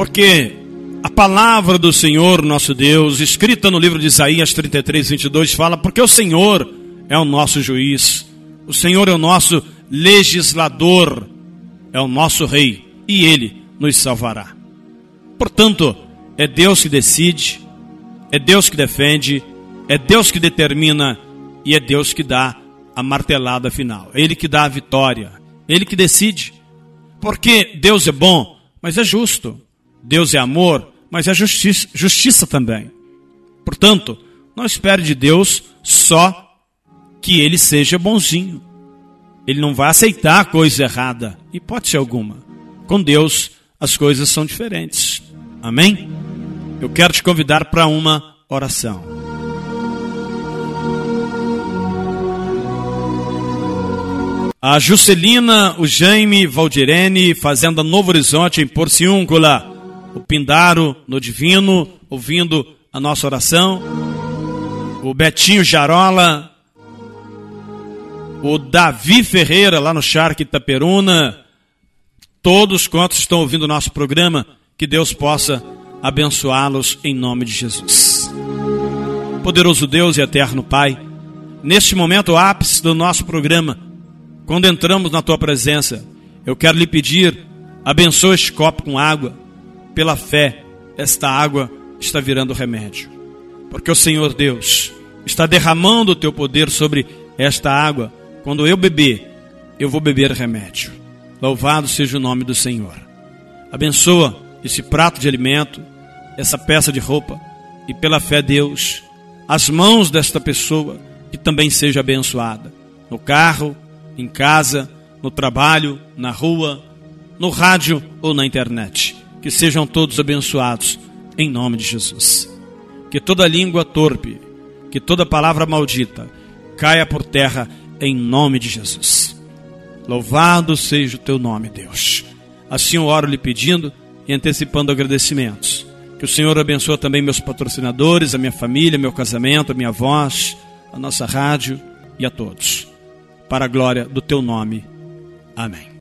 Porque a palavra do Senhor, nosso Deus, escrita no livro de Isaías 33, 22, fala: Porque o Senhor é o nosso juiz, o Senhor é o nosso legislador, é o nosso rei, e ele nos salvará. Portanto, é Deus que decide, é Deus que defende, é Deus que determina e é Deus que dá a martelada final. É Ele que dá a vitória, é Ele que decide. Porque Deus é bom, mas é justo. Deus é amor, mas é justiça, justiça também. Portanto, não espere de Deus só que ele seja bonzinho. Ele não vai aceitar coisa errada, hipótese alguma. Com Deus, as coisas são diferentes. Amém? Eu quero te convidar para uma oração. A Juscelina, o Jaime, Valdirene, Fazenda Novo Horizonte, em Porciúncula. O Pindaro, no Divino, ouvindo a nossa oração. O Betinho Jarola. O Davi Ferreira, lá no Charque Itaperuna. Todos quantos estão ouvindo o nosso programa, que Deus possa abençoá-los em nome de Jesus. Poderoso Deus e eterno Pai, neste momento ápice do nosso programa, quando entramos na tua presença, eu quero lhe pedir, abençoe este copo com água. Pela fé, esta água está virando remédio. Porque o Senhor Deus está derramando o teu poder sobre esta água. Quando eu beber, eu vou beber remédio. Louvado seja o nome do Senhor. Abençoa esse prato de alimento, essa peça de roupa, e pela fé, Deus, as mãos desta pessoa que também seja abençoada. No carro, em casa, no trabalho, na rua, no rádio ou na internet. Que sejam todos abençoados em nome de Jesus. Que toda língua torpe, que toda palavra maldita caia por terra em nome de Jesus. Louvado seja o teu nome, Deus. Assim eu oro lhe pedindo e antecipando agradecimentos. Que o Senhor abençoe também meus patrocinadores, a minha família, meu casamento, a minha voz, a nossa rádio e a todos para a glória do teu nome. Amém.